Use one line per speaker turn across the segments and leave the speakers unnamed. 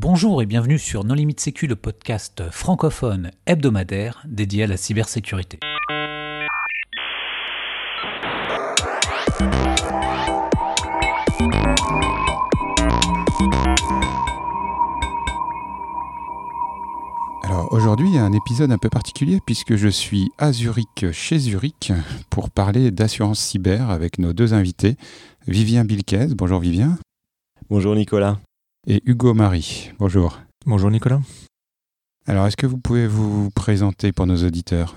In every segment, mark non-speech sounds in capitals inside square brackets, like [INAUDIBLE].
Bonjour et bienvenue sur Non Limite Sécu, le podcast francophone hebdomadaire dédié à la cybersécurité.
Alors aujourd'hui, il y a un épisode un peu particulier puisque je suis à Zurich chez Zurich pour parler d'assurance cyber avec nos deux invités, Vivien Bilquez. Bonjour Vivien.
Bonjour Nicolas.
Et Hugo Marie. Bonjour.
Bonjour Nicolas.
Alors, est-ce que vous pouvez vous présenter pour nos auditeurs?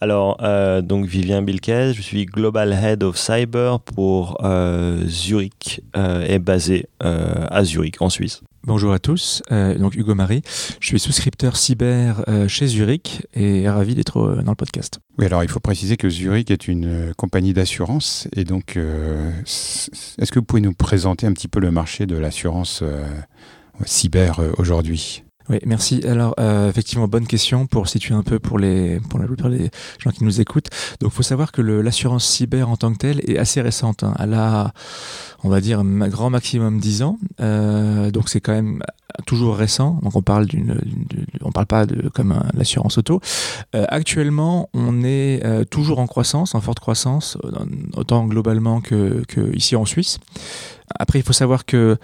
Alors, euh, donc Vivien Bilquez, je suis Global Head of Cyber pour euh, Zurich euh, et basé euh, à Zurich, en Suisse.
Bonjour à tous, euh, donc Hugo Marie, je suis souscripteur cyber euh, chez Zurich et ravi d'être euh, dans le podcast.
Oui, alors il faut préciser que Zurich est une euh, compagnie d'assurance et donc euh, est-ce que vous pouvez nous présenter un petit peu le marché de l'assurance euh, cyber euh, aujourd'hui?
Oui, merci. Alors, euh, effectivement, bonne question pour situer un peu pour, les, pour la plupart des gens qui nous écoutent. Donc, faut savoir que l'assurance cyber en tant que telle est assez récente. hein. Elle a, on va dire, un grand maximum 10 ans. Euh, donc, c'est quand même toujours récent. Donc, on parle d'une, on parle pas de comme l'assurance auto. Euh, actuellement, on est euh, toujours en croissance, en forte croissance, euh, autant globalement que, que ici en Suisse. Après, il faut savoir que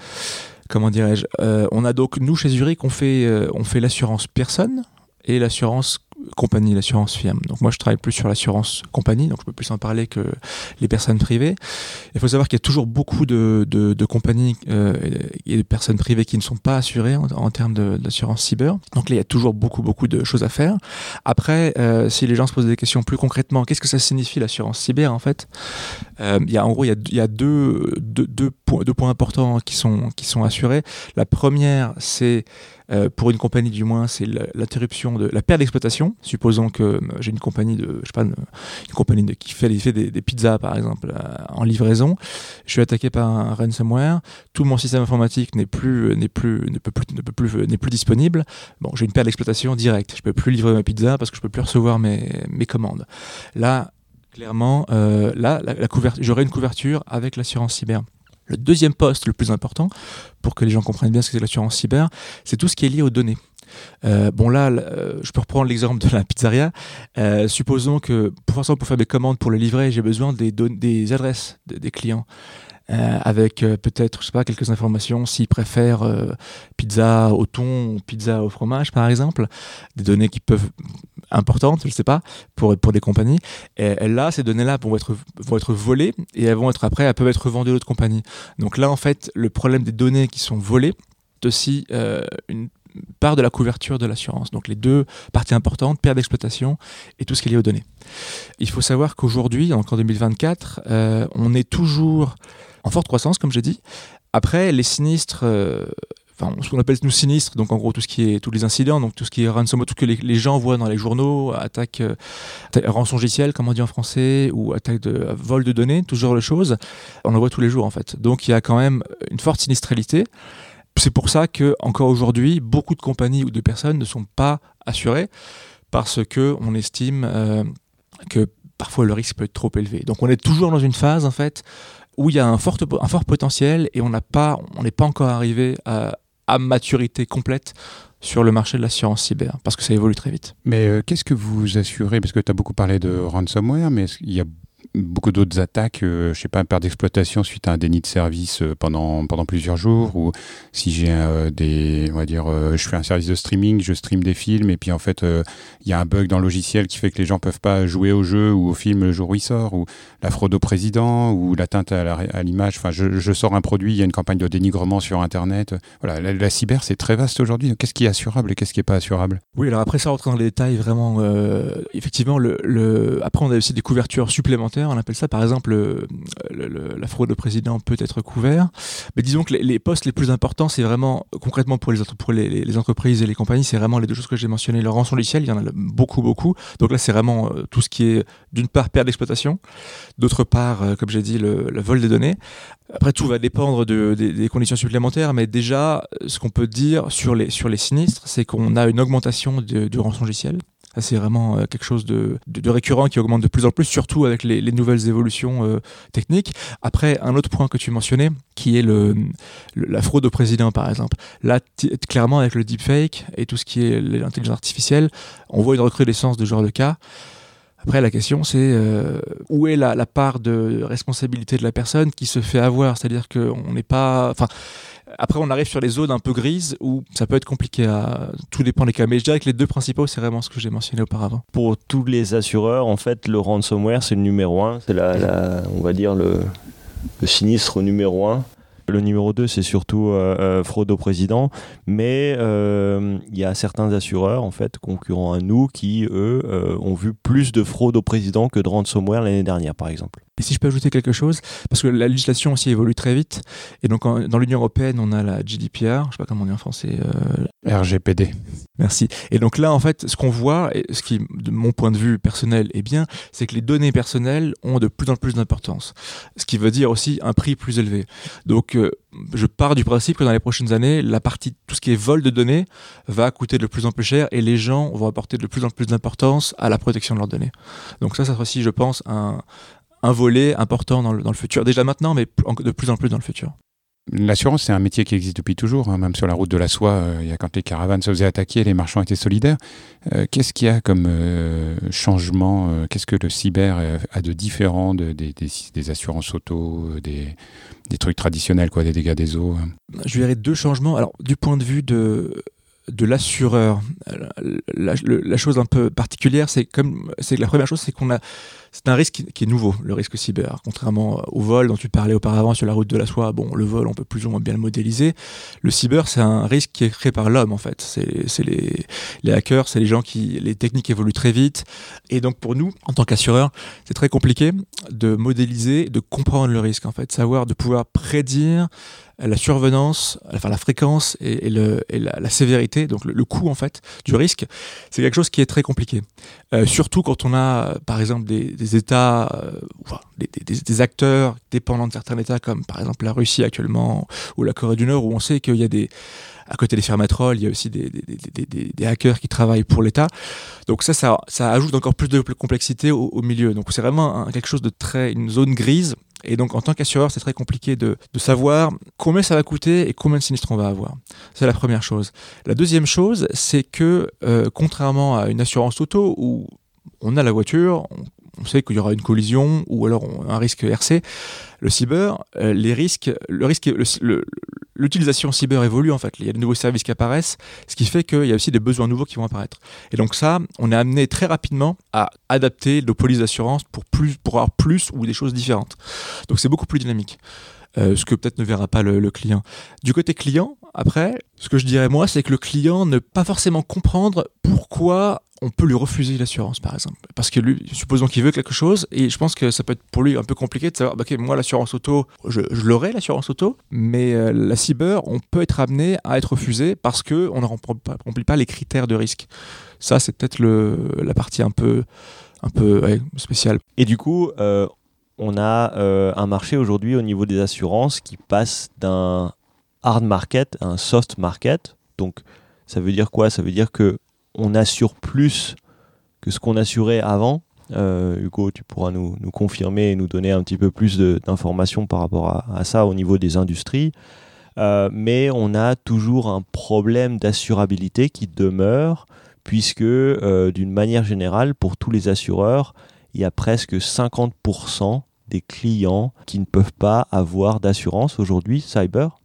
comment dirais-je euh, On a donc nous chez Zurich, on fait euh, on fait l'assurance personne et l'assurance compagnie, l'assurance firme. Donc moi je travaille plus sur l'assurance compagnie, donc je peux plus en parler que les personnes privées. Il faut savoir qu'il y a toujours beaucoup de, de, compagnies euh, et de personnes privées qui ne sont pas assurées en, termes d'assurance cyber. Donc là il y a toujours beaucoup beaucoup de choses à faire. Après, euh, si les gens se posent des questions plus concrètement, qu'est-ce que ça signifie l'assurance cyber en fait? Euh, Il y a en gros il y a, il y a deux, deux, deux, points, deux points importants qui sont qui sont assurés. La première c'est euh, pour une compagnie du moins, c'est l'interruption de la perte d'exploitation. Supposons que euh, j'ai une compagnie de, je sais pas, une, compagnie qui fait, des, pizzas par exemple euh, en livraison. Je suis attaqué par un ransomware. Tout mon système informatique n'est plus, n'est plus, ne peut plus, ne peut plus, n'est plus disponible. Bon, j'ai une perte d'exploitation directe. Je peux plus livrer ma pizza parce que je peux plus recevoir mes, mes commandes. Là, clairement, là, j'aurai une couverture avec l'assurance cyber. Le deuxième poste le plus important, pour que les gens comprennent bien ce que c'est l'assurance cyber, c'est tout ce qui est lié aux données. Euh, bon là, euh, je peux reprendre l'exemple de la pizzeria. Euh, supposons que pour, pour faire mes commandes pour le livrer, j'ai besoin des, des adresses de- des clients. Euh, avec euh, peut-être, je sais pas, quelques informations s'ils préfèrent euh, pizza au thon ou pizza au fromage, par exemple, des données qui peuvent importantes, je sais pas, pour, pour des compagnies. Et, là, ces données-là vont être, vont être volées et elles vont être après, elles peuvent être revendues à d'autres compagnies. Donc là, en fait, le problème des données qui sont volées, c'est aussi une part de la couverture de l'assurance. Donc les deux parties importantes, perte d'exploitation et tout ce qui est lié aux données. Il faut savoir qu'aujourd'hui, donc en 2024, euh, on est toujours en forte croissance, comme j'ai dit. Après, les sinistres, euh, ce qu'on appelle nous sinistres, donc en gros tout ce qui est tous les incidents, donc tout ce qui est ransomware, tout ce que les, gens voient dans les journaux, attaque, euh, rançongiciel, comme on dit en français, ou attaque de vol de données, tout ce genre choses, on en voit tous les jours en fait. Donc il y a quand même une forte sinistralité. C'est pour ça que encore aujourd'hui, beaucoup de compagnies ou de personnes ne sont pas assurées parce que on estime euh, que parfois le risque peut être trop élevé. Donc on est toujours dans une phase en fait où il y a un fort, potentiel et on n'est pas encore arrivé à, maturité complète sur le marché de l'assurance cyber parce que ça évolue très vite.
Mais euh, qu'est-ce que vous assurez? Parce que tu as beaucoup parlé de ransomware, mais qu'il y a beaucoup d'autres attaques, euh, je sais pas, perte d'exploitation suite à un déni de service euh, pendant, pendant plusieurs jours, ou si j'ai euh, des, on va dire, euh, je fais un service de streaming, je stream des films, et puis en fait, il y a un bug dans le logiciel qui fait que les gens peuvent pas jouer au jeu ou au film le jour où il sort, ou la fraude au président, ou l'atteinte à l'image. Enfin, je, je sors un produit, il y a une campagne de dénigrement sur Internet. Voilà, la, cyber, c'est très vaste aujourd'hui. Qu'est-ce qui est assurable et qu'est-ce qui est pas assurable?
Oui, alors après ça, rentrer dans les détails, vraiment, effectivement, le- après on a aussi des couvertures supplémentaires, on appelle ça par exemple le- le- le- la fraude au président peut être couvert. Mais disons que les, postes les plus importants, c'est vraiment concrètement pour les, entreprises et les compagnies, c'est vraiment les deux choses que j'ai mentionnées. Le rançongiciel, il y en a beaucoup, beaucoup. Donc là, c'est vraiment euh, tout ce qui est d'une part perte d'exploitation, d'autre part, euh, comme j'ai dit, le, vol des données. Après, tout va dépendre de- des, conditions supplémentaires, mais déjà, ce qu'on peut dire sur les, sinistres, c'est qu'on a une augmentation de- du rançongiciel. C'est vraiment euh, quelque chose de, récurrent qui augmente de plus en plus, surtout avec les, nouvelles évolutions euh, techniques. Après, un autre point que tu mentionnais, qui est la fraude au président, par exemple. Là, clairement, avec le deepfake et tout ce qui est l'intelligence artificielle, on voit une recrudescence de ce genre de cas. Après, la question, c'est euh, où est la, la, part de responsabilité de la personne qui se fait avoir? C'est-à-dire qu'on n'est pas. Enfin, après, on arrive sur les zones un peu grises où ça peut être compliqué. À... Tout dépend des cas. Mais je dirais que les deux principaux, c'est vraiment ce que j'ai mentionné auparavant.
Pour tous les assureurs, en fait, le ransomware, c'est le numéro un. C'est la, on va dire le, le sinistre numéro un. Le numéro 2, c'est surtout euh, euh, fraude au président, mais euh, il y a certains assureurs, en fait, concurrents à nous, qui, eux, ont vu plus de fraude au président que de ransomware l'année dernière, par exemple.
Et si je peux ajouter quelque chose, parce que la législation aussi évolue très vite, et donc dans l'Union européenne, on a la GDPR, je sais pas comment on dit en français.
RGPD.
Merci. Et donc là, en fait, ce qu'on voit, et ce qui, de mon point de vue personnel, est bien, c'est que les données personnelles ont de plus en plus d'importance. Ce qui veut dire aussi un prix plus élevé. Donc, euh, je pars du principe que dans les prochaines années, la partie, tout ce qui est vol de données, va coûter de plus en plus cher et les gens vont apporter de plus en plus d'importance à la protection de leurs données. Donc ça, ça sera aussi, je pense, un, un volet important dans le, dans le futur. Déjà maintenant, mais de plus en plus dans le futur.
L'assurance, c'est un métier qui existe depuis toujours. Hein. Même sur la route de la soie, euh, il y a quand les caravanes se faisaient attaquer, les marchands étaient solidaires. Euh, qu'est-ce qu'il y a comme euh, changement Qu'est-ce que le cyber a de différent de, des, assurances auto, des, trucs traditionnels, quoi, des dégâts des eaux hein?
Je verrais deux changements. Alors, du point de vue de, de l'assureur, la, chose un peu particulière, c'est comme c'est la première chose, c'est qu'on a c'est un risque qui, est nouveau, le risque cyber. Contrairement au vol dont tu parlais auparavant sur la route de la soie, bon, le vol, on peut plus ou moins bien le modéliser. Le cyber, c'est un risque qui est créé par l'homme, en fait. C'est les, les hackers, c'est les gens qui. Les techniques évoluent très vite. Et donc, pour nous, en tant qu'assureur, c'est très compliqué de modéliser, de comprendre le risque, en fait. Savoir, de pouvoir prédire la survenance, enfin la fréquence et, la, sévérité, donc le, coût en fait du risque, c'est quelque chose qui est très compliqué. Euh, surtout quand on a par exemple des, États, euh, des, acteurs dépendants de certains États, comme par exemple la Russie actuellement ou la Corée du Nord, où on sait qu'il y a des, à côté des fermatrolles, il y a aussi des, hackers qui travaillent pour l'État. Donc ça, ça, ajoute encore plus de complexité au milieu. Donc c'est vraiment quelque chose de très, une zone grise. Et donc en tant qu'assureur, c'est très compliqué de, savoir combien ça va coûter et combien de sinistres on va avoir. C'est la première chose. La deuxième chose, c'est que euh, contrairement à une assurance auto où on a la voiture, on sait qu'il y aura une collision ou alors un risque RC. Le cyber, euh, les risques, le risque, l'utilisation cyber évolue en fait. Il y a de nouveaux services qui apparaissent, ce qui fait qu'il y a aussi des besoins nouveaux qui vont apparaître. Et donc ça, on est amené très rapidement à adapter nos polices d'assurance pour plus, pour avoir plus ou des choses différentes. Donc c'est beaucoup plus dynamique. Euh, ce que peut-être ne verra pas le, client. Du côté client, après, ce que je dirais moi, c'est que le client ne pas forcément comprendre pourquoi on peut lui refuser l'assurance, par exemple. Parce que lui, supposons qu'il veut quelque chose, et je pense que ça peut être pour lui un peu compliqué de savoir, bah, ok, moi, l'assurance auto, je, l'aurai, l'assurance auto, mais euh, la cyber, on peut être amené à être refusé parce qu'on ne remplit pas les critères de risque. Ça, c'est peut-être la partie un peu, un peu spéciale.
Et du coup, euh, on a euh, un marché aujourd'hui au niveau des assurances qui passe d'un hard market à un soft market. Donc, ça veut dire quoi? Ça veut dire que on assure plus que ce qu'on assurait avant. Euh, Hugo, tu pourras nous, confirmer et nous donner un petit peu plus d'informations par rapport à, ça au niveau des industries. Euh, mais on a toujours un problème d'assurabilité qui demeure, puisque d'une manière générale, pour tous les assureurs, il y a presque 50% des clients qui ne peuvent pas avoir d'assurance aujourd'hui, cyber,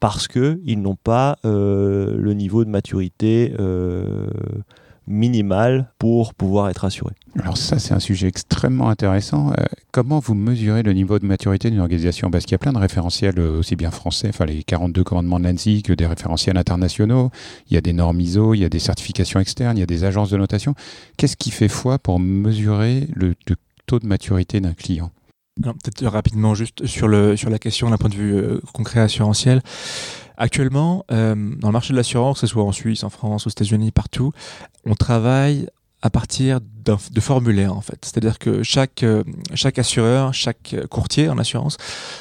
parce qu'ils n'ont pas euh, le niveau de maturité euh, minimal pour pouvoir être assurés.
Alors ça, c'est un sujet extrêmement intéressant. Euh, comment vous mesurez le niveau de maturité d'une organisation? Parce qu'il y a plein de référentiels, aussi bien français, enfin les 42 commandements de l'ANSI, que des référentiels internationaux. Il y a des normes ISO, il y a des certifications externes, il y a des agences de notation. Qu'est-ce qui fait foi pour mesurer le taux de maturité d'un client?
Peut-être rapidement, juste sur, le, sur la question d'un point de vue euh, concret assurantiel. Actuellement, euh, dans le marché de l'assurance, que ce soit en Suisse, en France, aux États-Unis, partout, on travaille à partir de formulaires en fait. C'est-à-dire que chaque, euh, chaque assureur, chaque courtier en assurance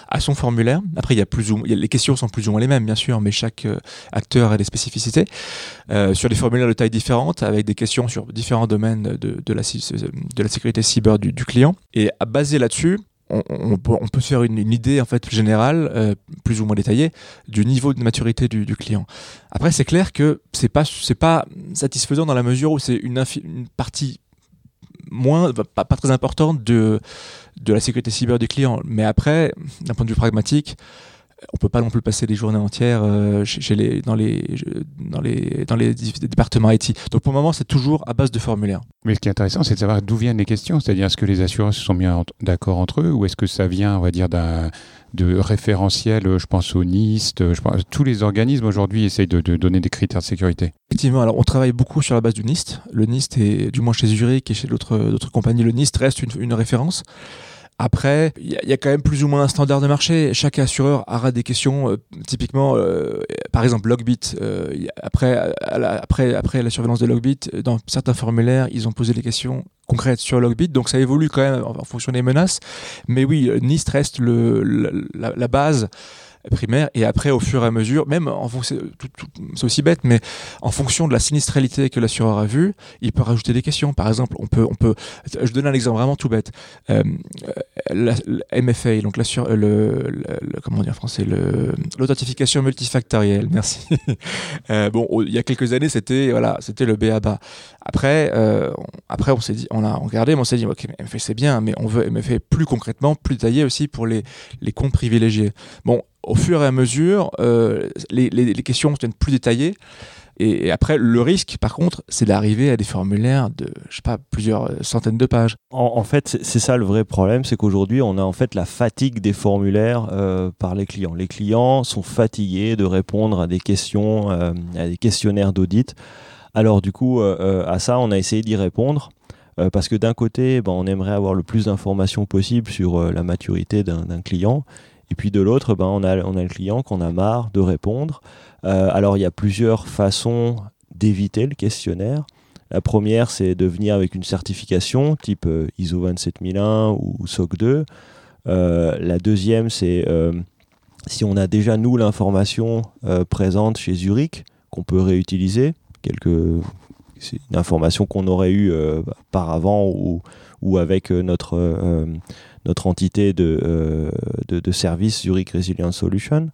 a son formulaire. Après, il y a plus ou les questions sont plus ou moins les mêmes bien sûr, mais chaque euh, acteur a des spécificités euh, sur des formulaires de taille différente, avec des questions sur différents domaines de, de, la, de la sécurité cyber du, du client. Et à baser là-dessus, on, peut se faire une, idée en fait générale, euh, plus ou moins détaillée, du niveau de maturité du, client. Après, c'est clair que c'est pas c'est pas satisfaisant dans la mesure où c'est une, partie moins pas, pas, très importante de de la sécurité cyber du client. Mais après, d'un point de vue pragmatique, on peut pas non plus passer des journées entières euh, chez, les, dans, les, dans, les, dans les départements IT. Donc pour le moment, c'est toujours à base de formulaires.
Mais ce qui est intéressant, c'est de savoir d'où viennent les questions. C'est-à-dire, est-ce que les assureurs se sont bien d'accord entre eux ou est-ce que ça vient, on va dire, d'un de référentiel, je pense au NIST, je pense, tous les organismes aujourd'hui essayent de, donner des critères de sécurité.
Effectivement, alors on travaille beaucoup sur la base du NIST. Le NIST est, du moins chez Zurich et chez d'autres compagnies, le NIST reste une, une référence. Après, il y, a quand même plus ou moins un standard de marché. Chaque assureur aura des questions. Euh, typiquement, euh, par exemple, Logbit. Euh, après, la, après, après la surveillance de Logbit, dans certains formulaires, ils ont posé des questions concrètes sur Logbit. Donc ça évolue quand même en, fonction des menaces. Mais oui, NIST reste le, la, la base primaire et après au fur et à mesure même en fonction c'est aussi bête mais en fonction de la sinistralité que l'assureur a vue il peut rajouter des questions. Par exemple on peut on peut je donne un exemple vraiment tout bête. Euh, la, MFA donc le, le, comment dire en français le l'authentification multifactorielle [LAUGHS] merci. Euh, bon il y a quelques années c'était voilà c'était le BABA après euh, après on s'est dit on a regardé mais on s'est dit ok MFA c'est bien mais on veut MFA plus concrètement plus détaillé aussi pour les les comptes privilégiés. Bon au fur et à mesure, euh, les, questions deviennent plus détaillées. Et, après, le risque, par contre, c'est d'arriver à des formulaires de, je sais pas, plusieurs centaines de pages.
En, fait, c'est ça le vrai problème, c'est qu'aujourd'hui, on a en fait la fatigue des formulaires euh, par les clients. Les clients sont fatigués de répondre à des questions, euh, à des questionnaires d'audit. Alors du coup, à ça, on a essayé d'y répondre. parce que d'un côté, ben, on aimerait avoir le plus d'informations possible sur la maturité d'un client, et puis de l'autre, ben, on, a, on a le client qu'on a marre de répondre. Euh, alors il y a plusieurs façons d'éviter le questionnaire. La première, c'est de venir avec une certification type euh, ISO 27001 ou SOC 2. Euh, la deuxième, c'est si on a déjà nous l'information présente chez Zurich qu'on peut réutiliser, c'est une information qu'on aurait eue par avant ou, ou avec notre notre entité de, euh, de, service Zurich Resilience Solution.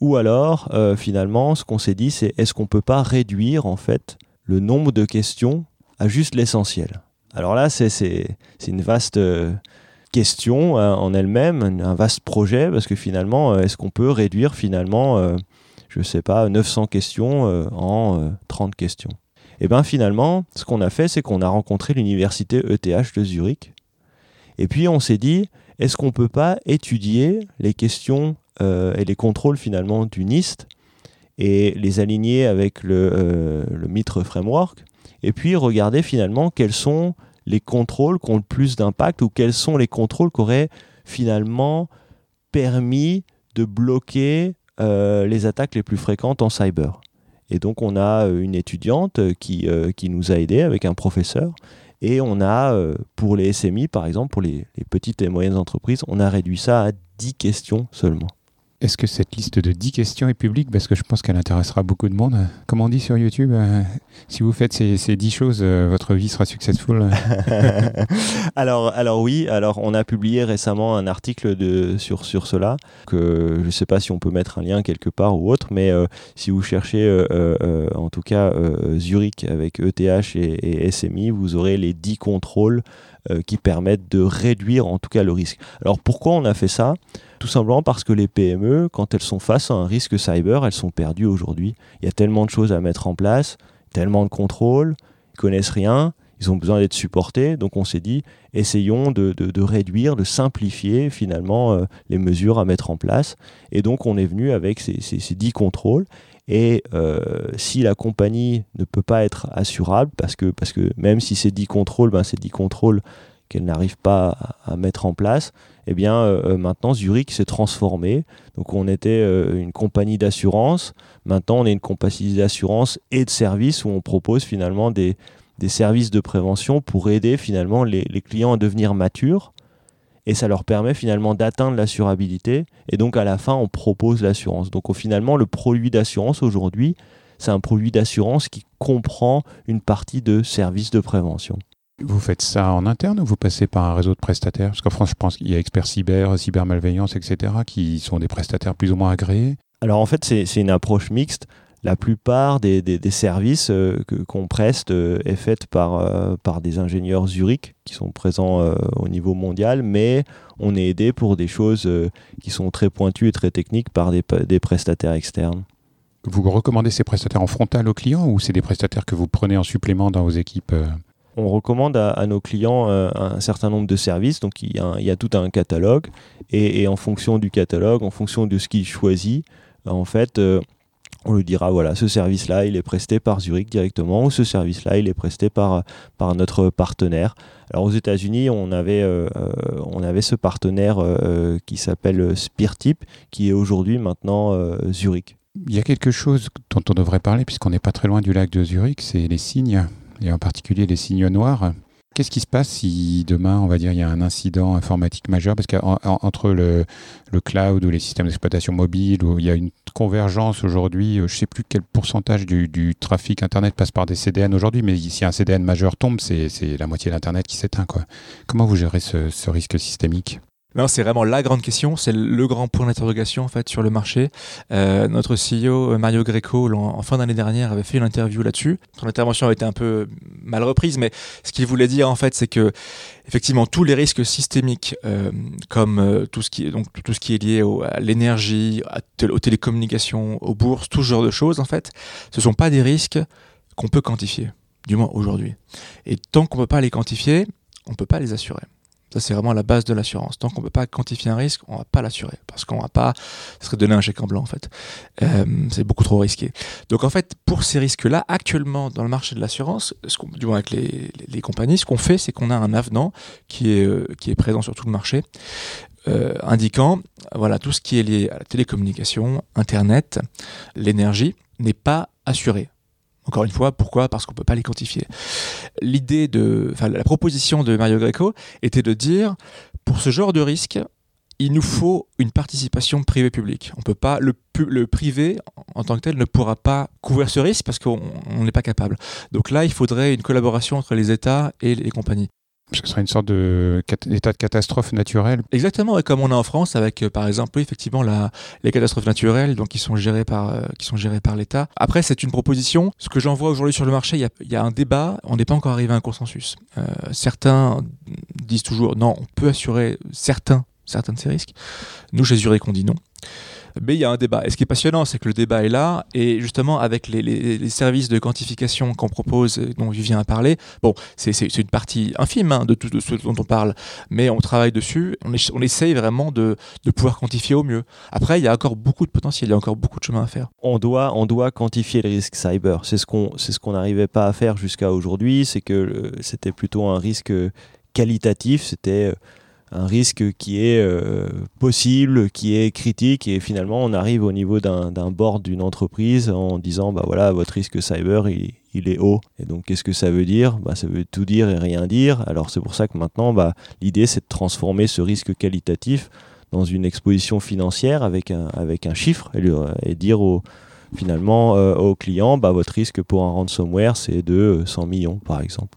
Ou alors, euh, finalement, ce qu'on s'est dit, c'est est-ce qu'on ne peut pas réduire en fait le nombre de questions à juste l'essentiel? Alors là, c'est une vaste euh, question hein, en elle-même, un vaste projet, parce que finalement, est-ce qu'on peut réduire finalement, je ne sais pas, 900 questions en 30 questions? Et eh bien finalement, ce qu'on a fait, c'est qu'on a rencontré l'université ETH de Zurich, et puis on s'est dit, est-ce qu'on ne peut pas étudier les questions euh, et les contrôles finalement du NIST et les aligner avec le, euh, le MITRE Framework et puis regarder finalement quels sont les contrôles qui ont le plus d'impact ou quels sont les contrôles qui auraient finalement permis de bloquer euh, les attaques les plus fréquentes en cyber. Et donc on a une étudiante qui, qui nous a aidés avec un professeur et on a, euh, pour les SMI, par exemple, pour les, les, petites et moyennes entreprises, on a réduit ça à 10 questions seulement.
Est-ce que cette liste de 10 questions est publique? Parce que je pense qu'elle intéressera beaucoup de monde. Comme on dit sur YouTube, euh, si vous faites ces, ces 10 choses, euh, votre vie sera successful. [LAUGHS]
alors, alors oui, alors on a publié récemment un article sur cela, que je ne sais pas si on peut mettre un lien quelque part ou autre, mais euh, si vous cherchez en tout cas Zurich avec ETH et, et, SMI, vous aurez les 10 contrôles qui permettent de réduire en tout cas le risque. Alors pourquoi on a fait ça? Tout simplement parce que les PME, quand elles sont face à un risque cyber, elles sont perdues aujourd'hui. Il y a tellement de choses à mettre en place, tellement de contrôles, ils connaissent rien, ils ont besoin d'être supportés. Donc on s'est dit, essayons de, réduire, de simplifier finalement euh, les mesures à mettre en place. Et donc on est venu avec ces, 10 contrôles. Et euh, si la compagnie ne peut pas être assurable, parce que, parce que même si c'est 10 contrôles, ben c'est 10 contrôles qu'elle n'arrive pas à, mettre en place, eh bien euh, euh, maintenant Zurich s'est transformé. Donc on était une compagnie d'assurance, maintenant on est une compagnie d'assurance et de services où on propose finalement des, des services de prévention pour aider finalement les clients à devenir matures et ça leur permet finalement d'atteindre l'assurabilité et donc à la fin on propose l'assurance. Donc au, finalement le produit d'assurance aujourd'hui c'est un produit d'assurance qui comprend une partie de services de prévention.
Vous faites ça en interne ou vous passez par un réseau de prestataires? Parce qu'en France, je pense qu'il y a Expert Cyber, Cybermalveillance, etc., qui sont des prestataires plus ou moins agréés.
Alors en fait, c'est une approche mixte. La plupart des, des, services euh, qu'on preste euh, est faite par, euh, par des ingénieurs Zurich qui sont présents au niveau mondial, mais on est aidé pour des choses qui sont très pointues et très techniques par des, des prestataires externes.
Vous recommandez ces prestataires en frontal aux clients ou c'est des prestataires que vous prenez en supplément dans vos équipes
on recommande à, nos clients euh, un certain nombre de services. Donc il y a, tout un catalogue et, en fonction du catalogue, en fonction de ce qu'il choisit, en fait, euh, on lui dira voilà, ce service-là, il est presté par Zurich directement ou ce service-là, il est presté par, notre partenaire. Alors aux États-Unis, on avait, euh, on avait ce partenaire qui s'appelle Speartip, qui est aujourd'hui maintenant Zurich.
Il y a quelque chose dont on devrait parler, puisqu'on n'est pas très loin du lac de Zurich, c'est les signes et en particulier les signes noirs. Qu'est-ce qui se passe si demain, on va dire, il y a un incident informatique majeur? Parce qu'entre le, cloud ou les systèmes d'exploitation mobile, où il y a une convergence aujourd'hui, euh, je ne sais plus quel pourcentage du, trafic Internet passe par des CDN aujourd'hui, mais si un CDN majeur tombe, c'est la moitié de l'Internet qui s'éteint. Comment vous gérez ce risque systémique?
Non, c'est vraiment la grande question, c'est le grand point d'interrogation en fait sur le marché. Euh, notre CEO euh, Mario Greco, en, fin d'année dernière, avait fait une interview là-dessus. Son intervention a été un peu mal reprise, mais ce qu'il voulait dire en fait, c'est que effectivement tous les risques systémiques, euh, comme tout ce qui est donc tout ce qui est lié à l'énergie, aux télécommunications, aux bourses, tout ce genre de choses en fait, ce sont pas des risques qu'on peut quantifier, du moins aujourd'hui. Et tant qu'on peut pas les quantifier, on peut pas les assurer. Ça, c'est vraiment la base de l'assurance. Tant qu'on ne peut pas quantifier un risque, on ne va pas l'assurer. Parce qu'on va pas. Ce serait donner un chèque en blanc, en fait. Euh, c'est beaucoup trop risqué. Donc, en fait, pour ces risques-là, actuellement, dans le marché de l'assurance, du moins avec les, compagnies, ce qu'on fait, c'est qu'on a un avenant qui est, euh, qui est présent sur tout le marché. Euh, indiquant voilà tout ce qui est lié à la télécommunication, Internet, l'énergie n'est pas assuré. Encore une fois, pourquoi? Parce qu'on ne peut pas les quantifier. L'idée de, enfin, la proposition de Mario Greco était de dire, pour ce genre de risque, il nous faut une participation privée-publique. On peut pas, le, le, privé en tant que tel ne pourra pas couvrir ce risque parce qu'on n'est pas capable. Donc là, il faudrait une collaboration entre les États et les compagnies.
Ce serait une sorte d'état de catastrophe naturelle.
Exactement, comme on a en France avec, euh, par exemple, effectivement, les catastrophes naturelles, donc qui sont gérées par, euh, par l'État. Après, c'est une proposition. Ce que j'en vois aujourd'hui sur le marché, il y a, y a, un débat. On n'est pas encore arrivé à un consensus. Euh, certains disent toujours non, on peut assurer certains, certains de ces risques. Nous, chez Zurich, on dit non. Mais il y a un débat. Et ce qui est passionnant, c'est que le débat est là. Et justement, avec les, services de quantification qu'on propose, dont Vivien a parlé, bon, c'est une partie infime hein, de tout ce dont on parle. Mais on travaille dessus. On, essaye vraiment de, pouvoir quantifier au mieux. Après, il y a encore beaucoup de potentiel. Il y a encore beaucoup de chemin à faire.
On doit, on doit quantifier le risque cyber. C'est ce qu'on ce qu'on n'arrivait pas à faire jusqu'à aujourd'hui. C'est que euh, c'était plutôt un risque qualitatif. C'était. Euh, un risque qui est euh, possible, qui est critique, et finalement on arrive au niveau d'un board d'une entreprise en disant bah voilà votre risque cyber il, est haut. Et donc qu'est-ce que ça veut dire? Bah, Ça veut tout dire et rien dire. Alors c'est pour ça que maintenant bah, l'idée c'est de transformer ce risque qualitatif dans une exposition financière avec un, avec un chiffre et, dire au, finalement euh, au client bah, votre risque pour un ransomware c'est de 100 millions par exemple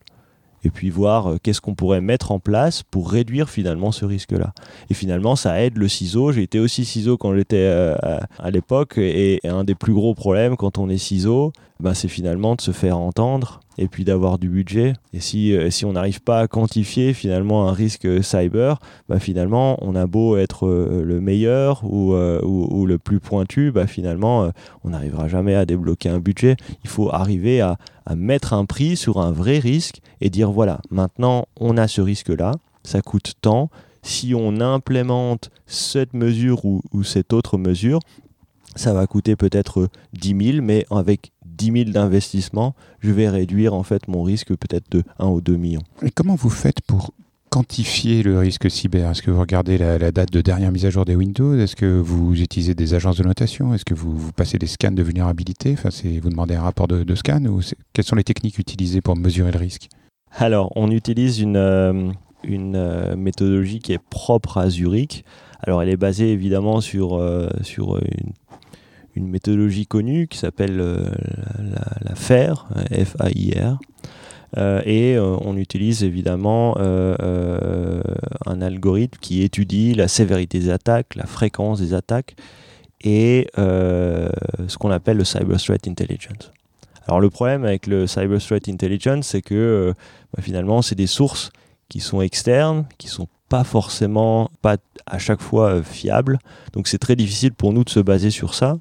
et puis voir euh, qu'est-ce qu'on pourrait mettre en place pour réduire finalement ce risque-là. Et finalement, ça aide le ciseau. J'ai été aussi ciseau quand j'étais euh, à l'époque, et un des plus gros problèmes quand on est ciseau, ben, c'est finalement de se faire entendre et puis d'avoir du budget. Et si, euh, si on n'arrive pas à quantifier finalement un risque cyber, ben, finalement, on a beau être le meilleur ou, ou, le plus pointu, ben, finalement, on n'arrivera jamais à débloquer un budget. Il faut arriver à, à mettre un prix sur un vrai risque et dire voilà, maintenant on a ce risque-là, ça coûte tant. Si on implémente cette mesure ou, cette autre mesure, ça va coûter peut-être 10 000, mais avec 10 000 d'investissement, je vais réduire en fait mon risque peut-être de 1 ou 2 millions.
Et comment vous faites pour quantifier le risque cyber? Est-ce que vous regardez la, date de dernière mise à jour des Windows? Est-ce que vous utilisez des agences de notation? Est-ce que vous, passez des scans de vulnérabilité? Enfin, Vous demandez un rapport de, scan ou Quelles sont les techniques utilisées pour mesurer le risque?
Alors, on utilise une, euh, une euh, méthodologie qui est propre à Zurich. Alors, elle est basée évidemment sur, euh, une, méthodologie connue qui s'appelle la, la, FAIR, F-A-I-R. Euh, et euh, on utilise évidemment euh, un algorithme qui étudie la sévérité des attaques, la fréquence des attaques et ce qu'on appelle le Cyber Threat Intelligence. Alors le problème avec le Cyber Threat Intelligence, c'est que bah, finalement, c'est des sources qui sont externes, qui sont pas forcément, pas à chaque fois fiables. Donc c'est très difficile pour nous de se baser sur ça.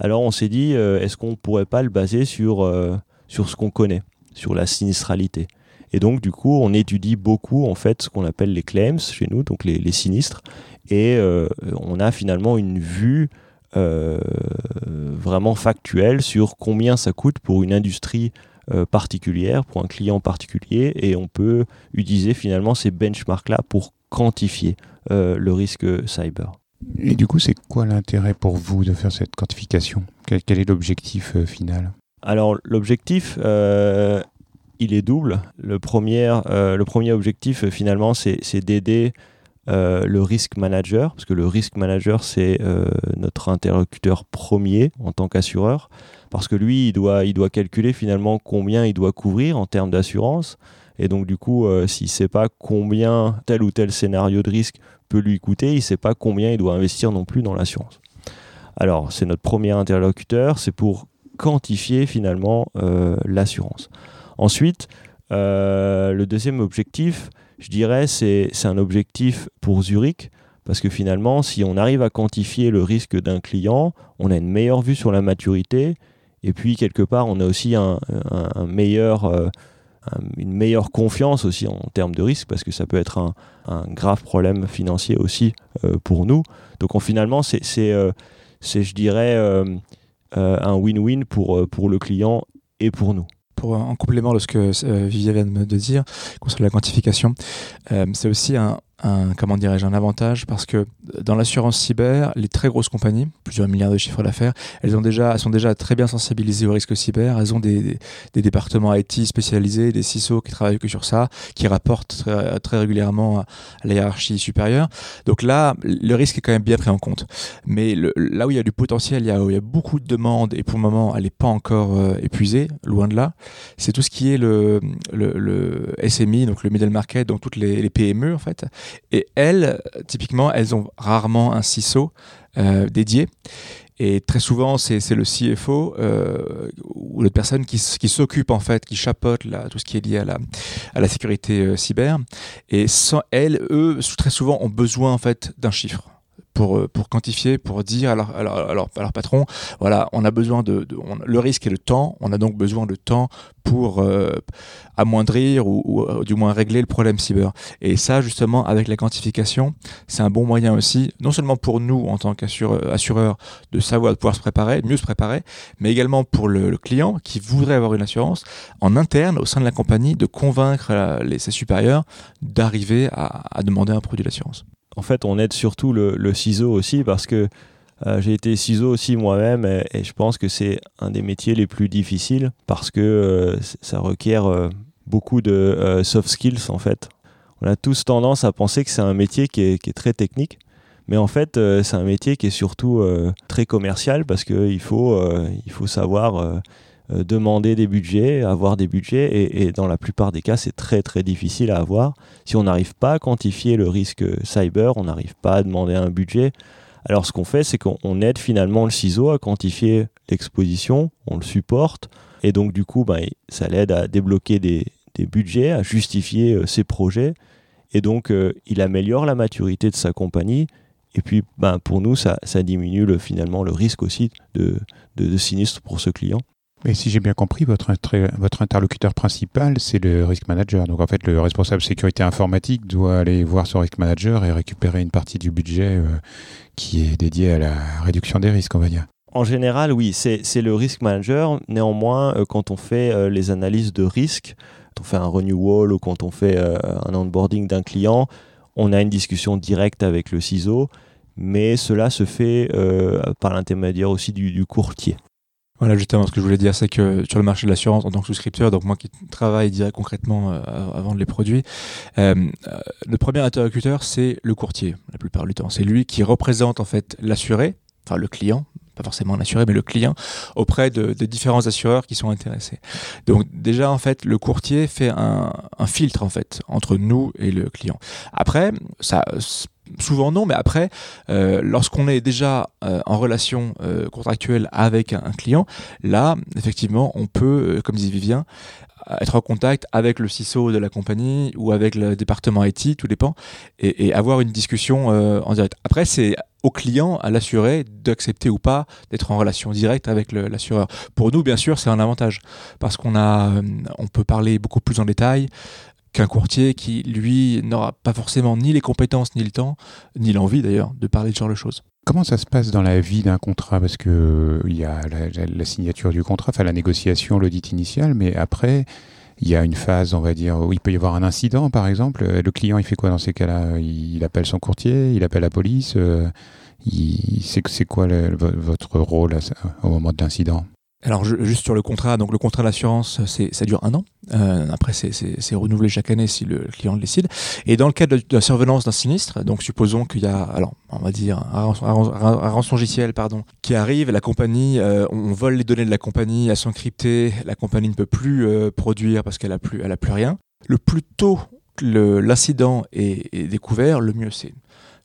Alors on s'est dit, est-ce qu'on ne pourrait pas le baser sur, sur ce qu'on connaît sur la sinistralité? Et donc, du coup, on étudie beaucoup, en fait, ce qu'on appelle les claims chez nous, donc les, sinistres. Et euh, on a finalement une vue euh, vraiment factuelle sur combien ça coûte pour une industrie euh, particulière, pour un client particulier. Et on peut utiliser finalement ces benchmarks-là pour quantifier le risque cyber.
Et du coup, c'est quoi l'intérêt pour vous de faire cette quantification? Quel, est l'objectif final?
Alors l'objectif, euh, il est double. Le premier, euh, le premier objectif, euh, finalement, c'est d'aider le risk manager, parce que le risk manager, c'est notre interlocuteur premier en tant qu'assureur, parce que lui, il doit, il doit calculer finalement combien il doit couvrir en termes d'assurance. Et donc, du coup, s'il ne sait pas combien tel ou tel scénario de risque peut lui coûter, il ne sait pas combien il doit investir non plus dans l'assurance. Alors, c'est notre premier interlocuteur, c'est pour quantifier finalement euh, l'assurance. Ensuite, euh, le deuxième objectif, je dirais, c'est un objectif pour Zurich, parce que finalement, si on arrive à quantifier le risque d'un client, on a une meilleure vue sur la maturité, et puis quelque part, on a aussi un, meilleur, euh, une meilleure confiance aussi en termes de risque, parce que ça peut être un, grave problème financier aussi pour nous. Donc finalement, c'est, je dirais, euh, un win-win pour, euh, pour le client et pour nous
pour en complément de ce que euh, vient de dire concernant la quantification, c'est aussi un, un, comment dirais-je, un avantage parce que dans l'assurance cyber, les très grosses compagnies, plusieurs milliards de chiffres d'affaires, elles, ont déjà, elles sont déjà très bien sensibilisées au risque cyber. Elles ont des, des, départements IT spécialisés, des CISO qui travaillent que sur ça, qui rapportent très, très, régulièrement à la hiérarchie supérieure. Donc là, le risque est quand même bien pris en compte. Mais là où il y a du potentiel, il y a, où il y a beaucoup de demandes et pour le moment, elle n'est pas encore euh, épuisée, loin de là, c'est tout ce qui est le, le, le, SMI, donc le middle market, donc toutes les PME en fait et elles, typiquement, elles ont rarement un CISO euh, dédié. Et très souvent, c'est le CFO euh, ou l'autre personne qui, qui s'occupe en fait, qui chapeaute là, tout ce qui est lié à la, à la sécurité euh, cyber. Et sans elles, eux, très souvent, ont besoin en fait d'un chiffre pour, euh, pour quantifier, pour dire alors, alors, alors, patron, voilà, on a besoin de, le risque et le temps, on a donc besoin de temps pour euh, amoindrir ou, euh, du moins régler le problème cyber. Et ça, justement, avec la quantification, c'est un bon moyen aussi, non seulement pour nous en tant qu'assureurs de savoir de pouvoir se préparer, mieux se préparer, mais également pour le, client qui voudrait avoir une assurance en interne au sein de la compagnie de convaincre ses supérieurs d'arriver à demander un produit d'assurance
en fait, on aide surtout le, ciseau aussi parce que euh, j'ai été ciseau aussi moi-même et, je pense que c'est un des métiers les plus difficiles parce que euh, ça requiert euh, beaucoup de soft skills en fait. On a tous tendance à penser que c'est un métier qui est, très technique, mais en fait c'est un métier qui est surtout très commercial parce qu'il faut, il faut savoir demander des budgets, avoir des budgets, et, dans la plupart des cas, c'est très très difficile à avoir. Si on n'arrive pas à quantifier le risque cyber, on n'arrive pas à demander un budget. Alors ce qu'on fait, c'est qu'on aide finalement le CISO à quantifier l'exposition, on le supporte, et donc du coup, ben, ça l'aide à débloquer des, budgets, à justifier euh, ses projets, et donc euh, il améliore la maturité de sa compagnie, et puis ben, pour nous, ça, diminue le, finalement le risque aussi de, de sinistre pour ce client.
Mais si j'ai bien compris, votre, interlocuteur principal, c'est le risk manager. Donc en fait, le responsable sécurité informatique doit aller voir son risk manager et récupérer une partie du budget euh, qui est dédié à la réduction des risques, on va dire.
En général, oui, c'est le risk manager. Néanmoins, euh, quand on fait euh, les analyses de risque, quand on fait un renewal ou quand on fait un onboarding d'un client, on a une discussion directe avec le CISO, mais cela se fait par l'intermédiaire aussi du courtier.
Voilà, justement, ce que je voulais dire, c'est que sur le marché de l'assurance, en tant que souscripteur, donc moi qui travaille direct concrètement euh, à vendre les produits, euh, euh, le premier interlocuteur, c'est le courtier, la plupart du temps. C'est lui qui représente en fait l'assuré, enfin le client, pas forcément l'assuré, mais le client, auprès de, différents assureurs qui sont intéressés. Donc déjà, en fait, le courtier fait un, un filtre, en fait, entre nous et le client. Après, ça souvent non, mais après, euh, lorsqu'on est déjà euh, en relation euh, contractuelle avec un, client, là, effectivement, on peut, comme dit Vivien, être en contact avec le CISO de la compagnie ou avec le département IT, tout dépend, et, avoir une discussion en direct. Après, c'est au client, à l'assuré, d'accepter ou pas d'être en relation directe avec l'assureur. Pour nous, bien sûr, c'est un avantage parce qu'on on peut parler beaucoup plus en détail qu'un courtier qui, lui, n'aura pas forcément ni les compétences, ni le temps, ni l'envie d'ailleurs de parler de ce genre de choses.
Comment ça se passe dans la vie d'un contrat? Parce qu'il euh, y a la, signature du contrat, enfin la négociation, l'audit initial, mais après, il y a une phase, on va dire, où il peut y avoir un incident, par exemple. Euh, le client, il fait quoi dans ces cas-là? Il, appelle son courtier, il appelle la police. Euh, c'est quoi votre rôle au moment de l'incident?
Alors juste sur le contrat, donc le contrat d'assurance, ça dure un an. Euh, après, c'est renouvelé chaque année si le client le décide. Et dans le cas de, la survenance d'un sinistre, donc supposons qu'il y a, alors on va dire un, rançongiciel pardon, qui arrive, la compagnie, euh, on vole les données de la compagnie, elles sont cryptées, la compagnie ne peut plus euh, produire parce qu'elle a plus, elle a plus rien. Le plus tôt l'incident est, est découvert, le mieux c'est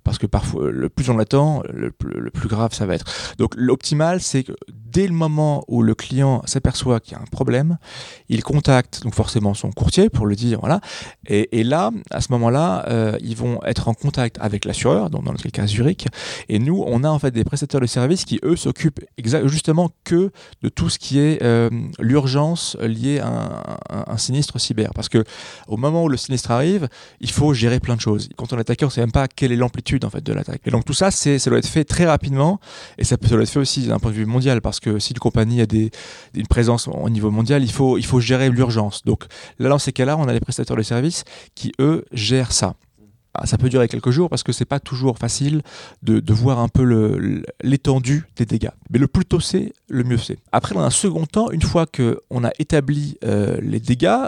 parce que parfois le plus on attend, le, le, plus grave ça va être. Donc l'optimal, c'est dès le moment où le client s'aperçoit qu'il y a un problème, il contacte donc forcément son courtier pour le dire voilà. Et, là, à ce moment-là, euh, ils vont être en contact avec l'assureur, donc dans notre cas Zurich. Et nous, on a en fait des prestataires de services qui eux s'occupent justement que de tout ce qui est euh, l'urgence liée à un, sinistre cyber, parce que au moment où le sinistre arrive, il faut gérer plein de choses. Quand on est attaqué, on ne sait même pas quelle est l'amplitude en fait de l'attaque. Et donc tout ça, ça doit être fait très rapidement et ça, ça doit être fait aussi d'un point de vue mondial parce si une compagnie a une présence au niveau mondial, il faut gérer l'urgence. Donc là dans ces cas-là, on a les prestataires de services qui eux gèrent ça. Ah, ça peut durer quelques jours parce que c'est pas toujours facile de, voir un peu l'étendue des dégâts. Mais le plus tôt c'est, le mieux c'est. Après, dans un second temps, une fois que on a établi euh, les dégâts,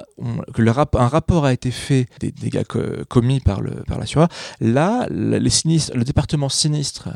rap, un rapport a été fait des dégâts commis par l'assureur, là, le département sinistre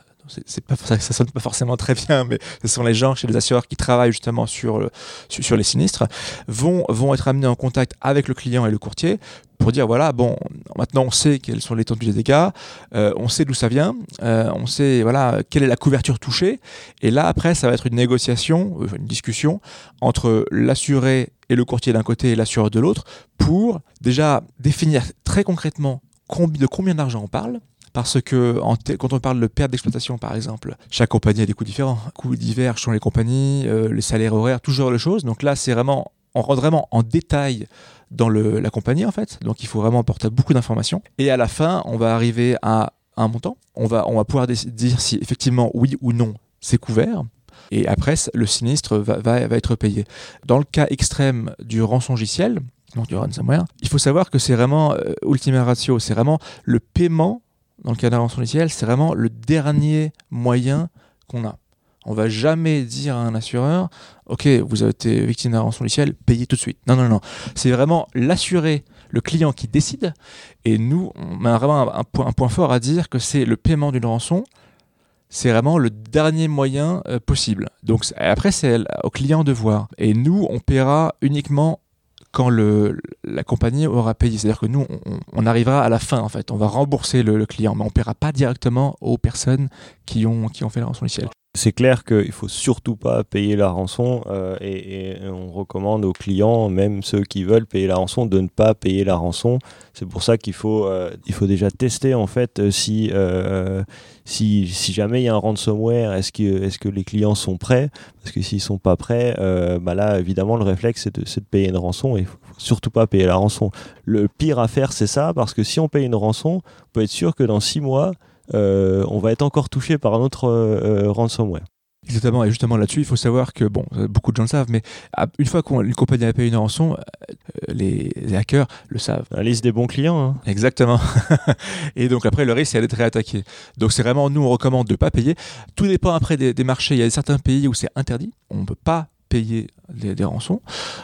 pas ça, sonne pas forcément très bien, mais ce sont les gens chez les assureurs qui travaillent justement sur, sur, sur les sinistres, vont, vont être amenés en contact avec le client et le courtier pour dire voilà bon maintenant on sait quelles sont l'étendue des dégâts euh, on sait d'où ça vient euh, on sait voilà quelle est la couverture touchée. Et là après ça va être une négociation euh, une discussion entre l'assuré et le courtier d'un côté et l'assureur de l'autre pour déjà définir très concrètement de combien d'argent on parle parce que quand on parle de perte d'exploitation, par exemple, chaque compagnie a des coûts différents. Coûts divers selon les compagnies, euh, les salaires horaires, toujours les choses. Donc là, c'est vraiment, on rentre vraiment en détail dans le, la compagnie, en fait. Donc il faut vraiment apporter beaucoup d'informations. Et à la fin, on va arriver à un montant. On va, on va pouvoir dire si effectivement, oui ou non, c'est couvert. Et après, le sinistre va, va, va, être payé. Dans le cas extrême du rançongiciel, donc du ransomware, il faut savoir que c'est vraiment euh, ultima ratio, c'est vraiment le paiement dans le cas d'un rançon c'est vraiment le dernier moyen qu'on a. On va jamais dire à un assureur, ok, vous avez été victime d'un rançon logiciel, payez tout de suite. Non, non, non. C'est vraiment l'assuré, le client qui décide. Et nous, on a vraiment un, point, un point, fort à dire que c'est le paiement d'une rançon. C'est vraiment le dernier moyen euh, possible. Donc après, c'est au client de voir. Et nous, on paiera uniquement quand la compagnie aura payé. C'est-à-dire que nous, on, arrivera à la fin, en fait. On va rembourser le, client, mais on ne paiera pas directement aux personnes qui ont, fait la rançon.
C'est clair qu'il faut surtout pas payer la rançon euh, et, on recommande aux clients, même ceux qui veulent payer la rançon, de ne pas payer la rançon. C'est pour ça qu'il faut, euh, faut déjà tester en fait euh, si, si, jamais il y a un ransomware, est-ce que, est que les clients sont prêts? Parce que s'ils sont pas prêts, bah là évidemment le réflexe c'est de, payer une rançon et il faut surtout pas payer la rançon. Le pire à faire c'est ça parce que si on paye une rançon, on peut être sûr que dans six mois on va être encore touché par un autre euh, euh, ransomware.
Exactement, et justement là-dessus, il faut savoir que, bon, beaucoup de gens le savent, mais une fois qu'une compagnie a payé une rançon, les hackers le savent.
La liste des bons clients. Hein.
Exactement. [LAUGHS] et donc après, le risque, c'est d'être réattaqué. Donc c'est vraiment, nous, on recommande de ne pas payer. Tout dépend après des, des marchés. Il y a certains pays où c'est interdit. On ne peut pas payer des, rançons.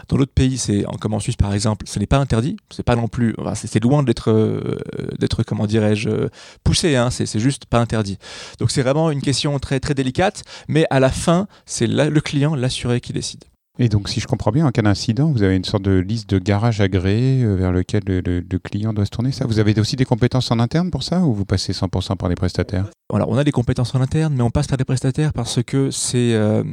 Dans d'autres pays, c'est comme en Suisse par exemple, ce n'est pas interdit. C'est pas non plus, c'est loin d'être, euh, d'être comment dirais-je, poussé. Hein, c'est juste pas interdit. Donc c'est vraiment une question très très délicate, mais à la fin, c'est le client, l'assuré qui décide.
Et donc, si je comprends bien, en cas d'incident, vous avez une sorte de liste de garages agréés euh, vers lequel le, client doit se tourner. Ça, vous avez aussi des compétences en interne pour ça, ou vous passez 100% par des prestataires?
Voilà, on a des compétences en interne, mais on passe par des prestataires parce que c'est euh,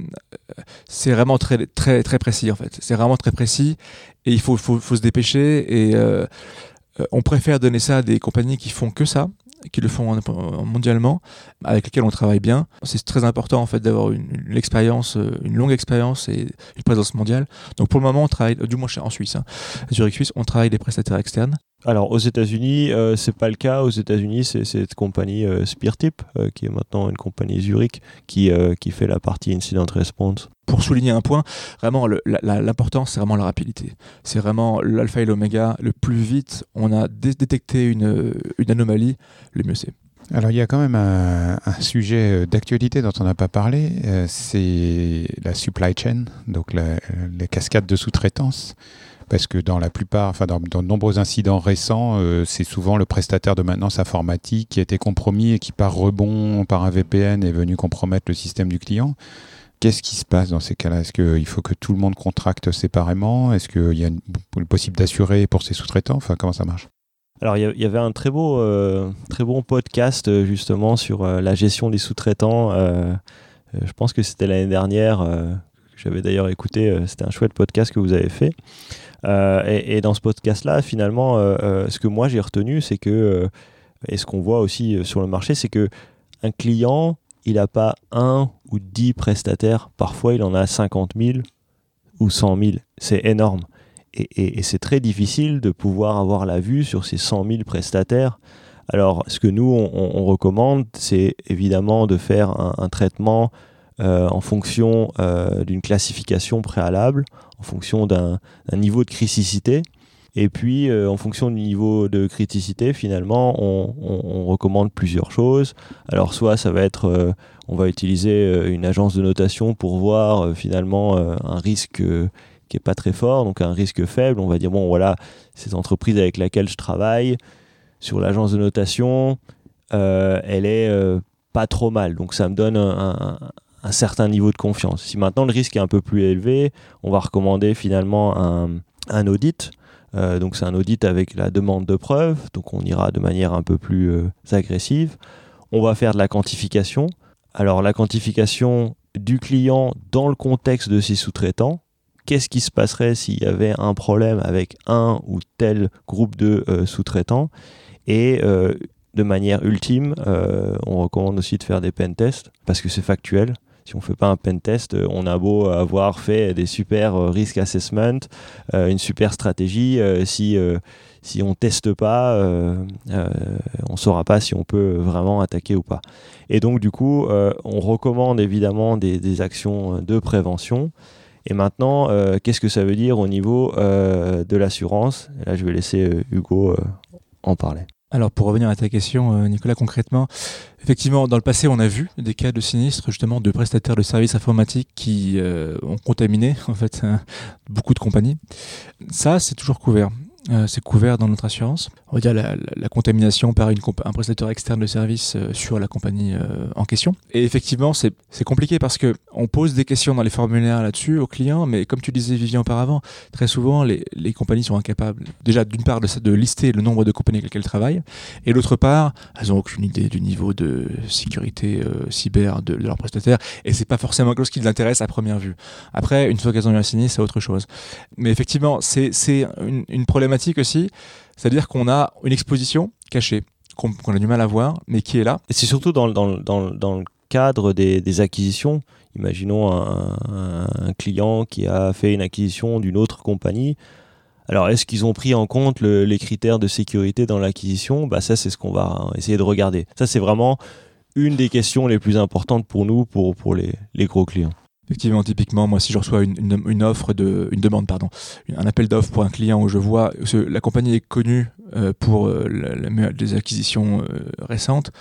c'est vraiment très très très précis en fait. C'est vraiment très précis et il faut faut, faut se dépêcher et euh, on préfère donner ça à des compagnies qui font que ça qui le font mondialement, avec lesquels on travaille bien. C'est très important en fait d'avoir une, expérience, euh, une longue expérience et une présence mondiale. Donc pour le moment, on travaille, du moins en Suisse, hein, Zurich Suisse, on travaille des prestataires externes.
Alors aux États-Unis, euh, c'est pas le cas. Aux États-Unis, c'est cette compagnie euh, Speartip, euh, qui est maintenant une compagnie Zurich, qui, qui fait la partie incident response.
Pour souligner un point, vraiment l'important, c'est vraiment la rapidité. C'est vraiment l'alpha et l'oméga. Le plus vite on a détecté une, une anomalie, le mieux c'est.
Alors il y a quand même un, sujet d'actualité dont on n'a pas parlé, c'est la supply chain, donc les cascades de sous-traitance parce que dans la plupart, enfin dans, de nombreux incidents récents, euh, c'est souvent le prestataire de maintenance informatique qui a été compromis et qui par rebond, par un VPN, est venu compromettre le système du client. Qu'est-ce qui se passe dans ces cas-là? Est-ce qu'il faut que tout le monde contracte séparément? Est-ce qu'il y a une, possible d'assurer pour ses sous-traitants? Enfin, comment ça marche?
Alors il y, avait un très beau, euh, très bon podcast euh, justement sur la gestion des sous-traitants. je pense que c'était l'année dernière. J'avais d'ailleurs écouté. c'était un chouette podcast que vous avez fait. Euh, et, dans ce podcast-là, finalement, euh, euh, ce que moi j'ai retenu, c'est que, et ce qu'on voit aussi sur le marché, c'est que un client, il n'a pas un ou dix prestataires, parfois il en a 50 000 ou 100 000. C'est énorme. Et, c'est très difficile de pouvoir avoir la vue sur ces 100 000 prestataires. Alors, ce que nous, on, recommande, c'est évidemment de faire un traitement euh, en fonction euh, d'une classification préalable, en fonction d'un niveau de criticité. Et puis, euh, en fonction du niveau de criticité, finalement, on, recommande plusieurs choses. Alors, soit ça va être, on va utiliser une agence de notation pour voir finalement un risque qui est pas très fort, donc un risque faible. On va dire, bon, voilà, ces entreprises avec lesquelles je travaille, sur l'agence de notation, elle est pas trop mal. Donc ça me donne un certain niveau de confiance. Si maintenant le risque est un peu plus élevé, on va recommander finalement un, audit. Euh, donc c'est un audit avec la demande de preuves, donc on ira de manière un peu plus euh, agressive. On va faire de la quantification. Alors la quantification du client dans le contexte de ses sous-traitants. Qu'est-ce qui se passerait s'il y avait un problème avec un ou tel groupe de euh, sous-traitants? Et de manière ultime, on recommande aussi de faire des pen tests parce que c'est factuel si on fait pas un pen test, euh, on a beau avoir fait des super euh, risk assessment, euh, une super stratégie, si si on teste pas, on on saura pas si on peut vraiment attaquer ou pas. Et donc du coup, on recommande évidemment des, actions de prévention. Et maintenant, qu'est-ce que ça veut dire au niveau de l'assurance? Là, je vais laisser Hugo en parler.
Alors pour revenir à ta question, euh, Nicolas, concrètement, effectivement, dans le passé, on a vu des cas de sinistres justement de prestataires de services informatiques qui euh, ont contaminé [LAUGHS] en fait hein, beaucoup de compagnies. Ça, c'est toujours couvert. Euh, c'est couvert dans notre assurance. On va dire la, la, contamination par une un prestataire externe de service euh, sur la compagnie euh, en question. Et effectivement, c'est compliqué parce que on pose des questions dans les formulaires là-dessus aux clients, mais comme tu disais Vivien auparavant, très souvent les, les compagnies sont incapables déjà d'une part de, de, lister le nombre de compagnies avec lesquelles elles travaillent, et d'autre part, elles n'ont aucune idée du niveau de sécurité cyber de, de leur prestataire, et c'est pas forcément quelque chose qui les intéresse à première vue. Après, une fois qu'elles ont eu un sinistre, c'est autre chose. Mais effectivement, c'est une, une problématique aussi, c'est-à-dire qu'on a une exposition cachée, qu'on a du mal à voir, mais qui est là.
C'est surtout dans, le cadre des, acquisitions. Imaginons un, client qui a fait une acquisition d'une autre compagnie. Alors, est-ce qu'ils ont pris en compte les critères de sécurité dans l'acquisition? Bah, Ça, c'est ce qu'on va essayer de regarder. Ça, c'est vraiment une des questions les plus importantes pour nous, pour, les gros clients.
Effectivement, typiquement, moi, si je reçois une, offre de, une demande, pardon, un appel d'offre pour un client où je vois la compagnie est connue euh, pour euh, les acquisitions euh, récentes,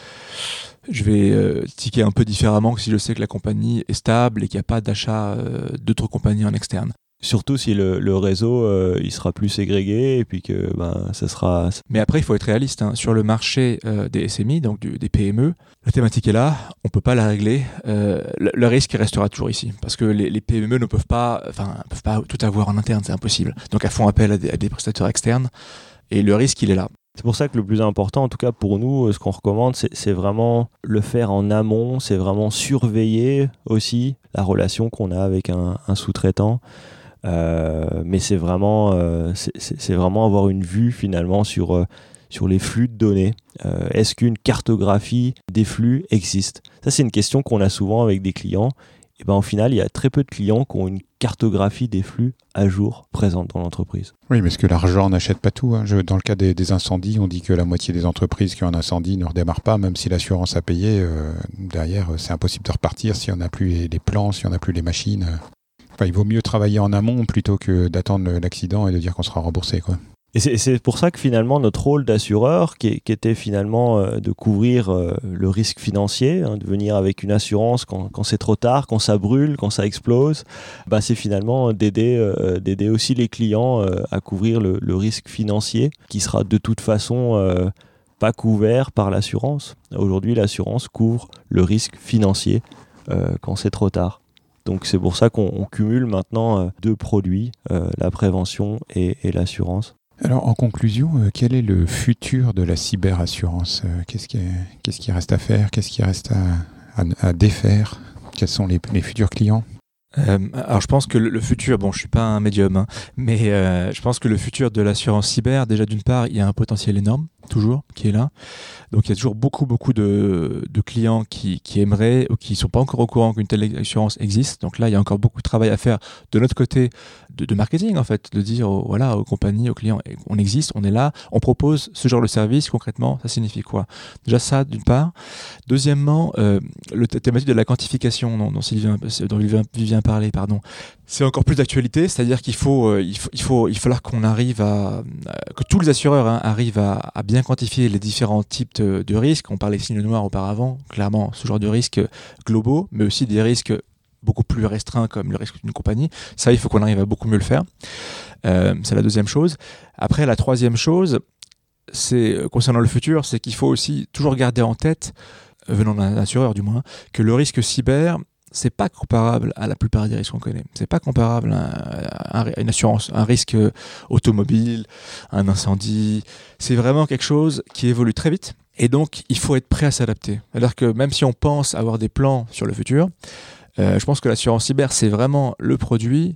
je vais ticker un peu différemment que si je sais que la compagnie est stable et qu'il n'y a pas d'achat d'autres compagnies en externe.
Surtout si le, le réseau euh, il sera plus ségrégé et puis que ben, ça sera.
Mais après, il faut être réaliste. Hein. Sur le marché euh, des SMI, donc du, des PME, la thématique est là, on peut pas la régler. Euh, le, le, risque restera toujours ici. Parce que les, les PME ne peuvent pas, enfin, peuvent pas tout avoir en interne, c'est impossible. Donc elles font appel à des, à des prestataires externes et le risque, il est là.
C'est pour ça que le plus important, en tout cas pour nous, ce qu'on recommande, c'est vraiment le faire en amont, c'est vraiment surveiller aussi la relation qu'on a avec un, un sous-traitant. Euh, mais c'est vraiment, euh, c'est vraiment avoir une vue finalement sur, euh, sur les flux de données. Est-ce qu'une cartographie des flux existe? Ça, c'est une question qu'on a souvent avec des clients. Et ben, au final, il y a très peu de clients qui ont une cartographie des flux à jour présente dans l'entreprise.
Oui, parce que l'argent n'achète pas tout. Hein? Dans le cas des, incendies, on dit que la moitié des entreprises qui ont un incendie ne redémarrent pas, même si l'assurance a payé. Derrière, c'est impossible de repartir si on n'a plus les, plans, si on n'a plus les machines. Enfin, il vaut mieux travailler en amont plutôt que d'attendre l'accident et de dire qu'on sera remboursé. Quoi.
Et c'est pour ça que finalement notre rôle d'assureur, qui, était finalement euh, de couvrir euh, le risque financier, hein, de venir avec une assurance quand, c'est trop tard, quand ça brûle, quand ça explose, bah c'est finalement d'aider euh, aussi les clients à couvrir le, risque financier, qui sera de toute façon pas couvert par l'assurance. Aujourd'hui, l'assurance couvre le risque financier quand c'est trop tard. Donc c'est pour ça qu'on cumule maintenant deux produits, la prévention et, et l'assurance.
Alors, en conclusion, euh, quel est le futur de la cyberassurance euh, Qu'est-ce qui, qu qui, reste à faire Qu'est-ce qui reste à, à, à, défaire? Quels sont les, les futurs clients?
Euh, alors je pense que le, le, futur, bon je suis pas un médium, hein, mais euh, je pense que le futur de l'assurance cyber, déjà d'une part, il y a un potentiel énorme, toujours, qui est là. Donc il y a toujours beaucoup, beaucoup de, clients qui, aimeraient ou qui ne sont pas encore au courant qu'une telle assurance existe. Donc là, il y a encore beaucoup de travail à faire de notre côté de, marketing, en fait, de dire aux, voilà, aux compagnies, aux clients, on existe, on est là, on propose ce genre de service, concrètement, ça signifie quoi? Déjà ça, d'une part. Deuxièmement, euh, le thématique de la quantification dont, dont Sylvain, dont Vivien parlait, pardon, c'est encore plus d'actualité, c'est-à-dire qu'il faut, euh, il faut, il faut, il qu'on arrive à, euh, que tous les assureurs hein, arrivent à, bien quantifier les différents types de, risques. On parlait de signes noirs auparavant, clairement, ce genre de risques globaux, mais aussi des risques beaucoup plus restreints comme le risque d'une compagnie. Ça, il faut qu'on arrive à beaucoup mieux le faire. Euh, c'est la deuxième chose. Après, la troisième chose, c'est concernant le futur, c'est qu'il faut aussi toujours garder en tête, venant d'un assureur du moins, que le risque cyber c'est pas comparable à la plupart des risques qu'on connaît. C'est pas comparable à, une assurance, un risque automobile, un incendie. C'est vraiment quelque chose qui évolue très vite. Et donc, il faut être prêt à s'adapter. C'est-à-dire que même si on pense avoir des plans sur le futur, euh, je pense que l'assurance cyber, c'est vraiment le produit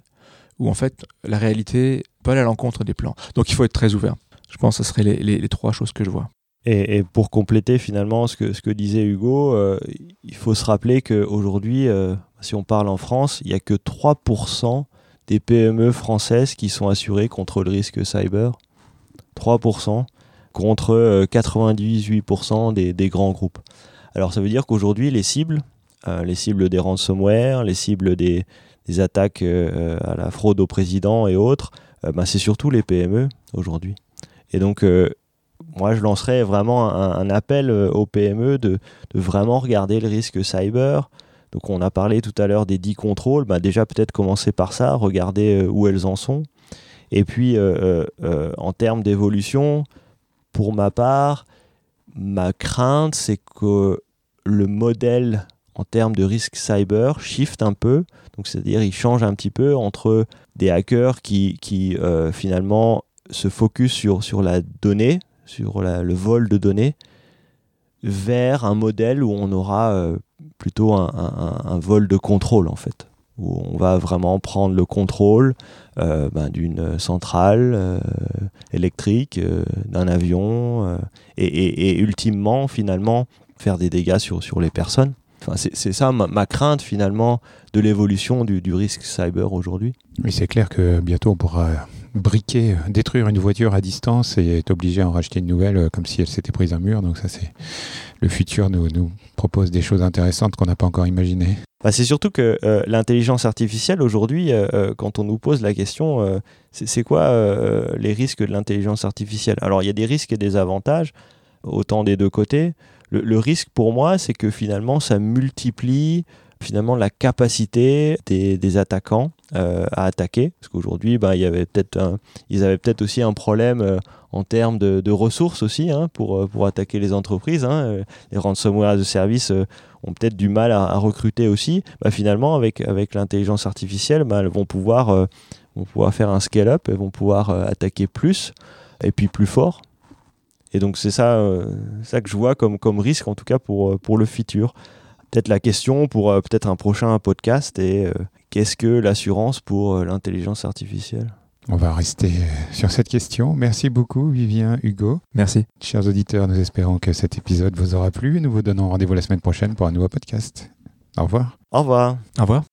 où en fait la réalité peut aller à l'encontre des plans. Donc, il faut être très ouvert. Je pense que ce seraient les trois choses que je vois.
Et, pour compléter finalement ce que, disait Hugo, euh, il faut se rappeler qu'aujourd'hui, euh, si on parle en France, il n'y a que 3% des PME françaises qui sont assurées contre le risque cyber. 3% contre euh, 98% des, des, grands groupes. Alors ça veut dire qu'aujourd'hui, les cibles, euh, les cibles des ransomware, les cibles des, attaques euh, à la fraude au président et autres, bah, c'est surtout les PME aujourd'hui. Et donc moi, je lancerais vraiment un, appel aux PME de, vraiment regarder le risque cyber. Donc, on a parlé tout à l'heure des 10 contrôles. Bah, déjà, peut-être commencer par ça, regarder où elles en sont. Et puis, euh, euh, en termes d'évolution, pour ma part, ma crainte, c'est que le modèle en termes de risque cyber shift un peu. Donc, c'est-à-dire, il change un petit peu entre des hackers qui, euh, finalement se focus sur, sur la donnée, sur le vol de données vers un modèle où on aura euh, plutôt un, vol de contrôle en fait où on va vraiment prendre le contrôle euh, ben, d'une centrale euh, électrique, d'un avion, et, ultimement, finalement, faire des dégâts sur, sur les personnes. Enfin, c'est ça ma, ma, crainte, finalement, de l'évolution du, du, risque cyber aujourd'hui.
Oui, c'est clair que bientôt, on pourra briquer, détruire une voiture à distance et être obligé à en racheter une nouvelle comme si elle s'était prise un mur. Donc ça, c'est le futur nous, nous propose des choses intéressantes qu'on n'a pas encore imaginées.
Bah, c'est surtout que l'intelligence artificielle aujourd'hui, quand on nous pose la question, c'est quoi les risques de l'intelligence artificielle? Alors il y a des risques et des avantages, autant des deux côtés. Le, risque pour moi, c'est que finalement, ça multiplie finalement la capacité des, attaquants euh, à attaquer. Parce qu'aujourd'hui, ben, ils avaient peut-être aussi un problème euh, en termes de, ressources aussi hein, pour, euh, pour attaquer les entreprises. Hein. Les ransomware de service ont peut-être du mal à, recruter aussi. Bah, finalement, avec, avec l'intelligence artificielle, bah, elles vont pouvoir, vont pouvoir faire un scale-up, elles vont pouvoir attaquer plus et puis plus fort. Et donc c'est ça, ça que je vois comme, comme risque, en tout cas pour, pour le futur. Peut-être la question pour euh, peut-être un prochain podcast est qu'est-ce que l'assurance pour l'intelligence artificielle?
On va rester sur cette question. Merci beaucoup, Vivien, Hugo.
Merci.
Chers auditeurs, nous espérons que cet épisode vous aura plu. Nous vous donnons rendez-vous la semaine prochaine pour un nouveau podcast. Au revoir.
Au revoir.
Au revoir.